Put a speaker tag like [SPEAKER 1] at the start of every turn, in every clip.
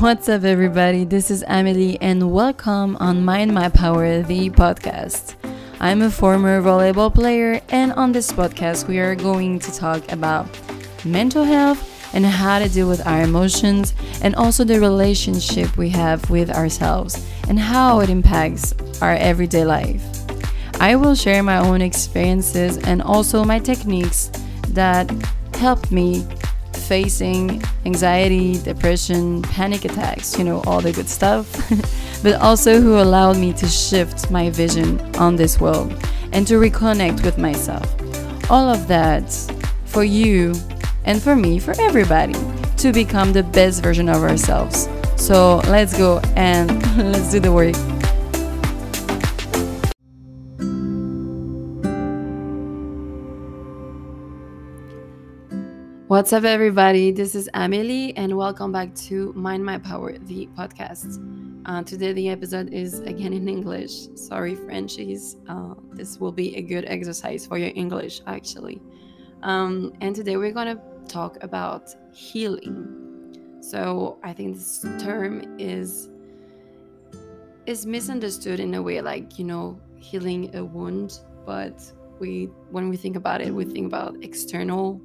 [SPEAKER 1] What's up, everybody? This is Amelie, and welcome on Mind My Power, the podcast. I'm a former volleyball player, and on this podcast, we are going to talk about mental health and how to deal with our emotions, and also the relationship we have with ourselves and how it impacts our everyday life. I will share my own experiences and also my techniques that helped me facing anxiety, depression, panic attacks, you know, all the good stuff, but also who allowed me to shift my vision on this world and to reconnect with myself. All of that for you and for me, for everybody, to become the best version of ourselves. So let's go and let's do the work. What's up, everybody? This is Amelie, and welcome back to Mind My Power, the podcast. Uh, today, the episode is again in English. Sorry, Frenchies. Uh, this will be a good exercise for your English, actually. Um, and today, we're going to talk about healing. So, I think this term is is misunderstood in a way, like you know, healing a wound. But we, when we think about it, we think about external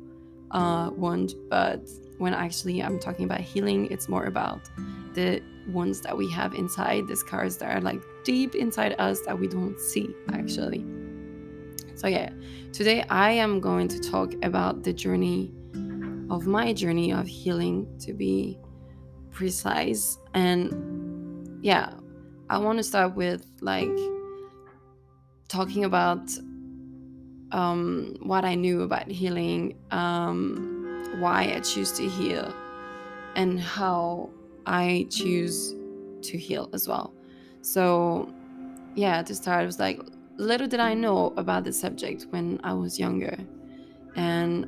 [SPEAKER 1] uh, wound, but when actually I'm talking about healing, it's more about the wounds that we have inside, the scars that are like deep inside us that we don't see actually. So, yeah, today I am going to talk about the journey of my journey of healing to be precise. And yeah, I want to start with like talking about um, what I knew about healing, um, why I choose to heal, and how I choose to heal as well. So, yeah, to start, it was like little did I know about the subject when I was younger. And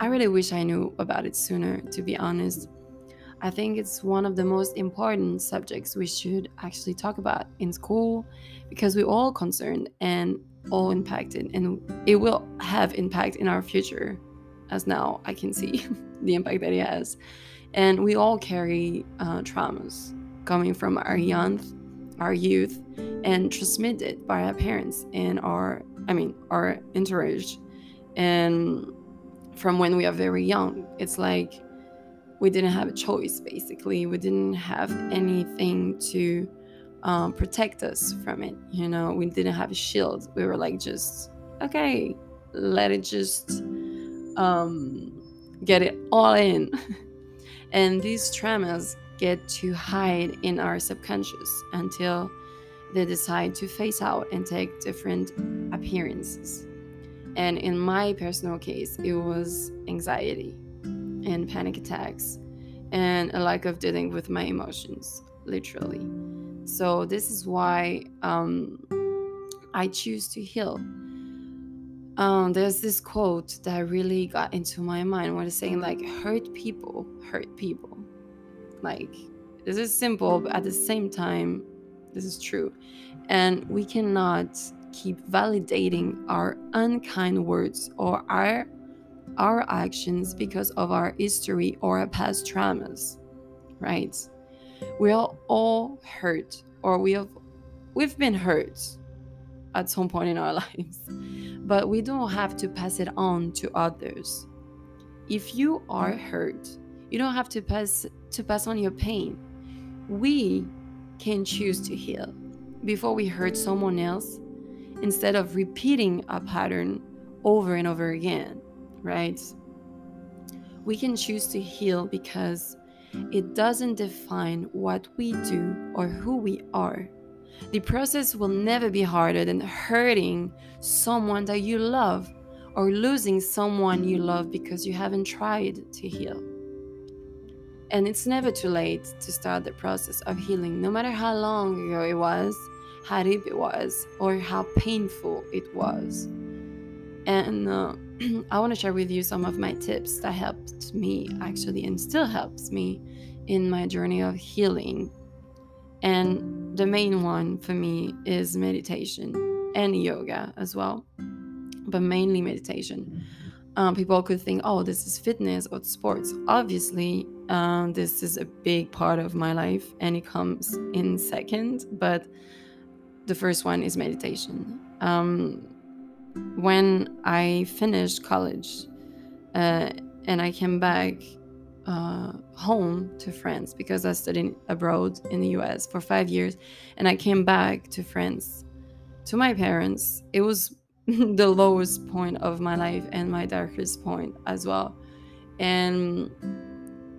[SPEAKER 1] I really wish I knew about it sooner, to be honest. I think it's one of the most important subjects we should actually talk about in school because we're all concerned and all impacted and it will have impact in our future as now i can see the impact that it has. And we all carry uh, traumas coming from our young our youth and transmitted by our parents and our i mean our entourage. And from when we are very young it's like we didn't have a choice basically. We didn't have anything to um, protect us from it. You know, we didn't have a shield. We were like, just okay, let it just um, get it all in. and these traumas get to hide in our subconscious until they decide to face out and take different appearances. And in my personal case, it was anxiety and panic attacks and a lack of dealing with my emotions, literally. So this is why um, I choose to heal. Um, there's this quote that really got into my mind when it's saying like hurt people hurt people. Like this is simple, but at the same time, this is true. And we cannot keep validating our unkind words or our our actions because of our history or our past traumas, right? We are all hurt or we have we've been hurt at some point in our lives but we don't have to pass it on to others. If you are hurt you don't have to pass to pass on your pain. We can choose to heal. Before we hurt someone else instead of repeating a pattern over and over again right? We can choose to heal because it doesn't define what we do or who we are. The process will never be harder than hurting someone that you love or losing someone you love because you haven't tried to heal. And it's never too late to start the process of healing, no matter how long ago it was, how deep it was, or how painful it was. And uh, I want to share with you some of my tips that helped me actually and still helps me in my journey of healing. And the main one for me is meditation and yoga as well, but mainly meditation. Um, people could think, oh, this is fitness or sports. Obviously, Um, this is a big part of my life and it comes in second, but the first one is meditation. Um, when I finished college uh, and I came back uh, home to France because I studied abroad in the US for five years, and I came back to France to my parents. It was the lowest point of my life and my darkest point as well. And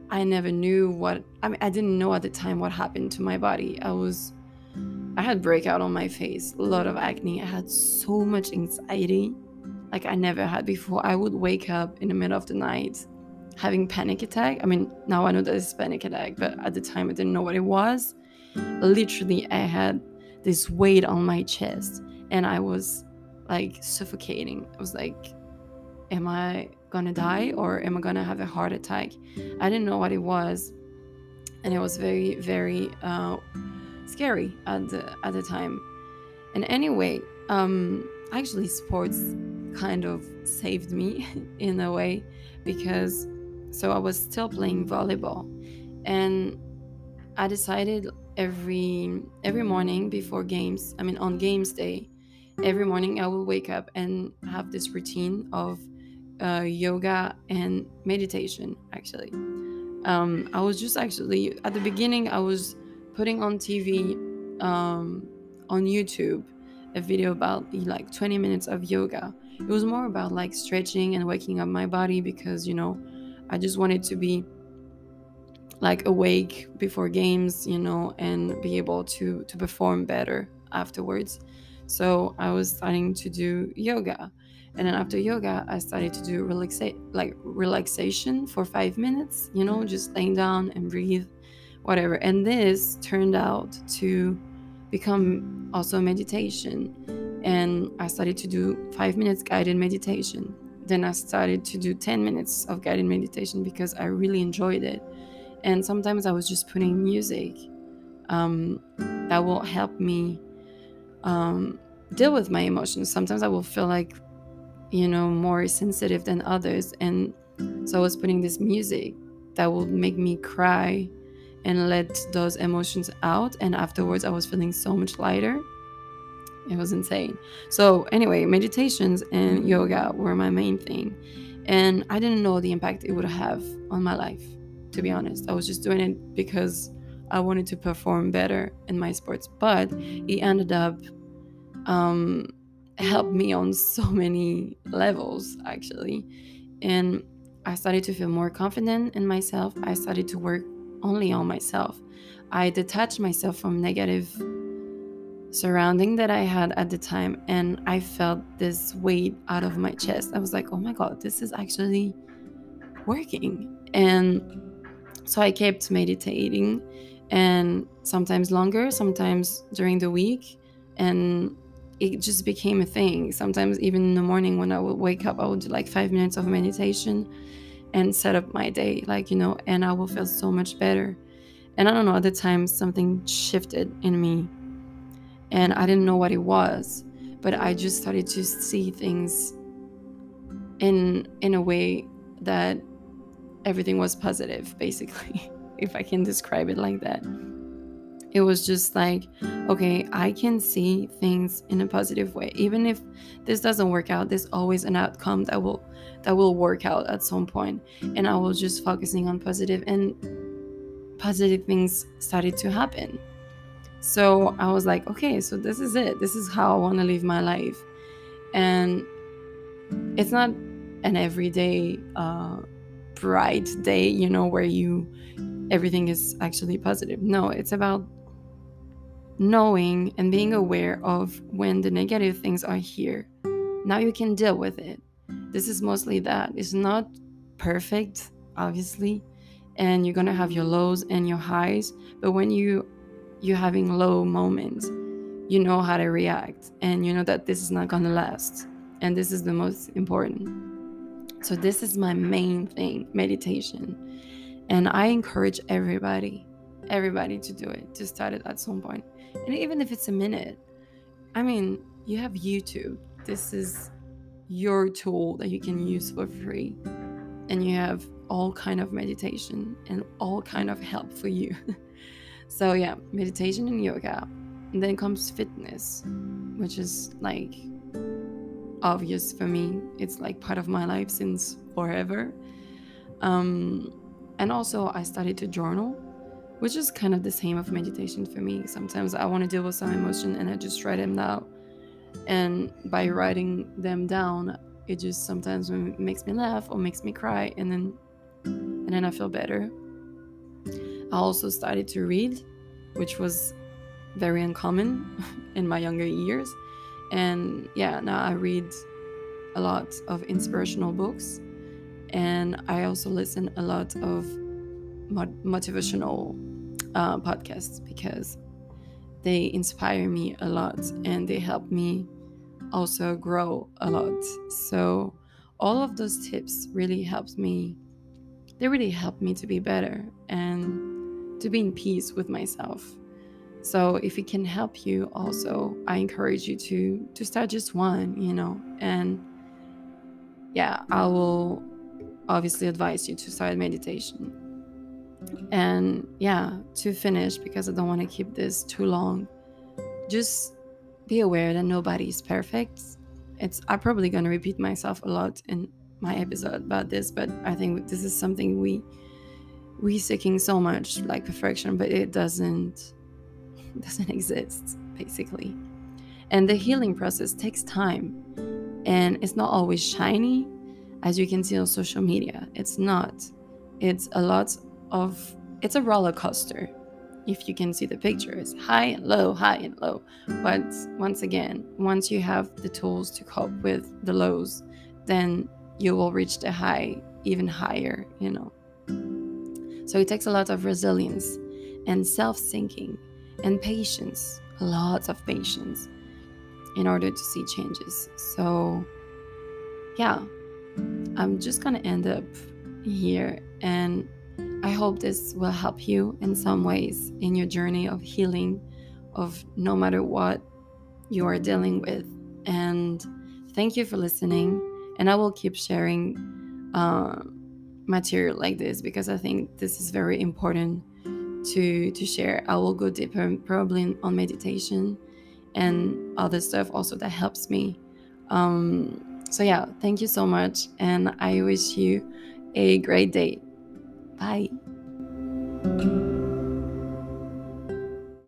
[SPEAKER 1] I never knew what I mean I didn't know at the time what happened to my body. I was I had breakout on my face, a lot of acne. I had so much anxiety like I never had before. I would wake up in the middle of the night having panic attack. I mean, now I know that it's panic attack, but at the time I didn't know what it was. Literally, I had this weight on my chest and I was like suffocating. I was like, am I gonna die or am I gonna have a heart attack? I didn't know what it was. And it was very, very uh, scary at the, at the time. And anyway, um, actually, sports kind of saved me in a way because so I was still playing volleyball and I decided every every morning before games I mean on games day every morning I will wake up and have this routine of uh, yoga and meditation actually um, I was just actually at the beginning I was putting on TV um, on YouTube a video about like 20 minutes of yoga it was more about like stretching and waking up my body because you know I just wanted to be like awake before games, you know, and be able to to perform better afterwards. So I was starting to do yoga. And then after yoga, I started to do relaxa- like relaxation for 5 minutes, you know, just laying down and breathe whatever. And this turned out to become also meditation. And I started to do 5 minutes guided meditation then I started to do 10 minutes of guided meditation because I really enjoyed it. And sometimes I was just putting music um, that will help me um, deal with my emotions. Sometimes I will feel like, you know, more sensitive than others. And so I was putting this music that will make me cry and let those emotions out. And afterwards, I was feeling so much lighter. It was insane. So, anyway, meditations and yoga were my main thing. And I didn't know the impact it would have on my life, to be honest. I was just doing it because I wanted to perform better in my sports. But it ended up um, helped me on so many levels, actually. And I started to feel more confident in myself. I started to work only on myself. I detached myself from negative surrounding that I had at the time, and I felt this weight out of my chest. I was like, oh my God, this is actually working. And so I kept meditating, and sometimes longer, sometimes during the week. And it just became a thing. Sometimes, even in the morning when I would wake up, I would do like five minutes of meditation and set up my day, like, you know, and I will feel so much better. And I don't know, at the time, something shifted in me and I didn't know what it was, but I just started to see things in in a way that everything was positive basically if I can describe it like that. It was just like, okay, I can see things in a positive way. Even if this doesn't work out, there's always an outcome that will that will work out at some point. And I was just focusing on positive and positive things started to happen. So I was like, okay, so this is it. This is how I want to live my life. And it's not an everyday uh, bright day, you know, where you everything is actually positive. No, it's about knowing and being aware of when the negative things are here. Now you can deal with it. This is mostly that. It's not perfect, obviously, and you're gonna have your lows and your highs, but when you you're having low moments, you know how to react and you know that this is not to last. And this is the most important. So, this is my main thing meditation. And I encourage everybody, everybody to do it, to start it at some point. And even if it's a minute, I mean, you have YouTube. This is your tool that you can use for free. And you have all kind of meditation and all kind of help for you. so yeah, meditation and yoga. And then comes fitness, which is like obvious for me. It's like part of my life since forever. Um, and also, I started to journal, which is kind of the same of meditation for me. Sometimes I want to deal with some emotion and I just write them down. And by writing them down, it just sometimes makes me laugh or makes me cry, and then and then I feel better. I also started to read, which was very uncommon in my younger years. And yeah, now I read a lot of inspirational books and I also listen a lot of motivational uh, podcasts because they inspire me a lot and they help me also grow a lot. So all of those tips really helped me they really helped me to be better and to be in peace with myself. So if it can help you also, I encourage you to to start just one, you know. And yeah, I will obviously advise you to start meditation. And yeah, to finish because I don't want to keep this too long. Just be aware that nobody is perfect. It's I'm probably going to repeat myself a lot in my episode about this, but I think this is something we we seeking so much like perfection, but it doesn't doesn't exist basically. And the healing process takes time and it's not always shiny as you can see on social media. It's not. It's a lot of it's a roller coaster if you can see the pictures high and low high and low but once again once you have the tools to cope with the lows then you will reach the high even higher, you know. So it takes a lot of resilience and self thinking and patience, lots of patience in order to see changes. So, yeah, I'm just gonna end up here and I hope this will help you in some ways in your journey of healing, of no matter what you are dealing with. And thank you for listening and I will keep sharing uh, material like this because I think this is very important to to share. I will go deeper probably on meditation and other stuff also that helps me. Um, so yeah, thank you so much, and I wish you a great day. はい。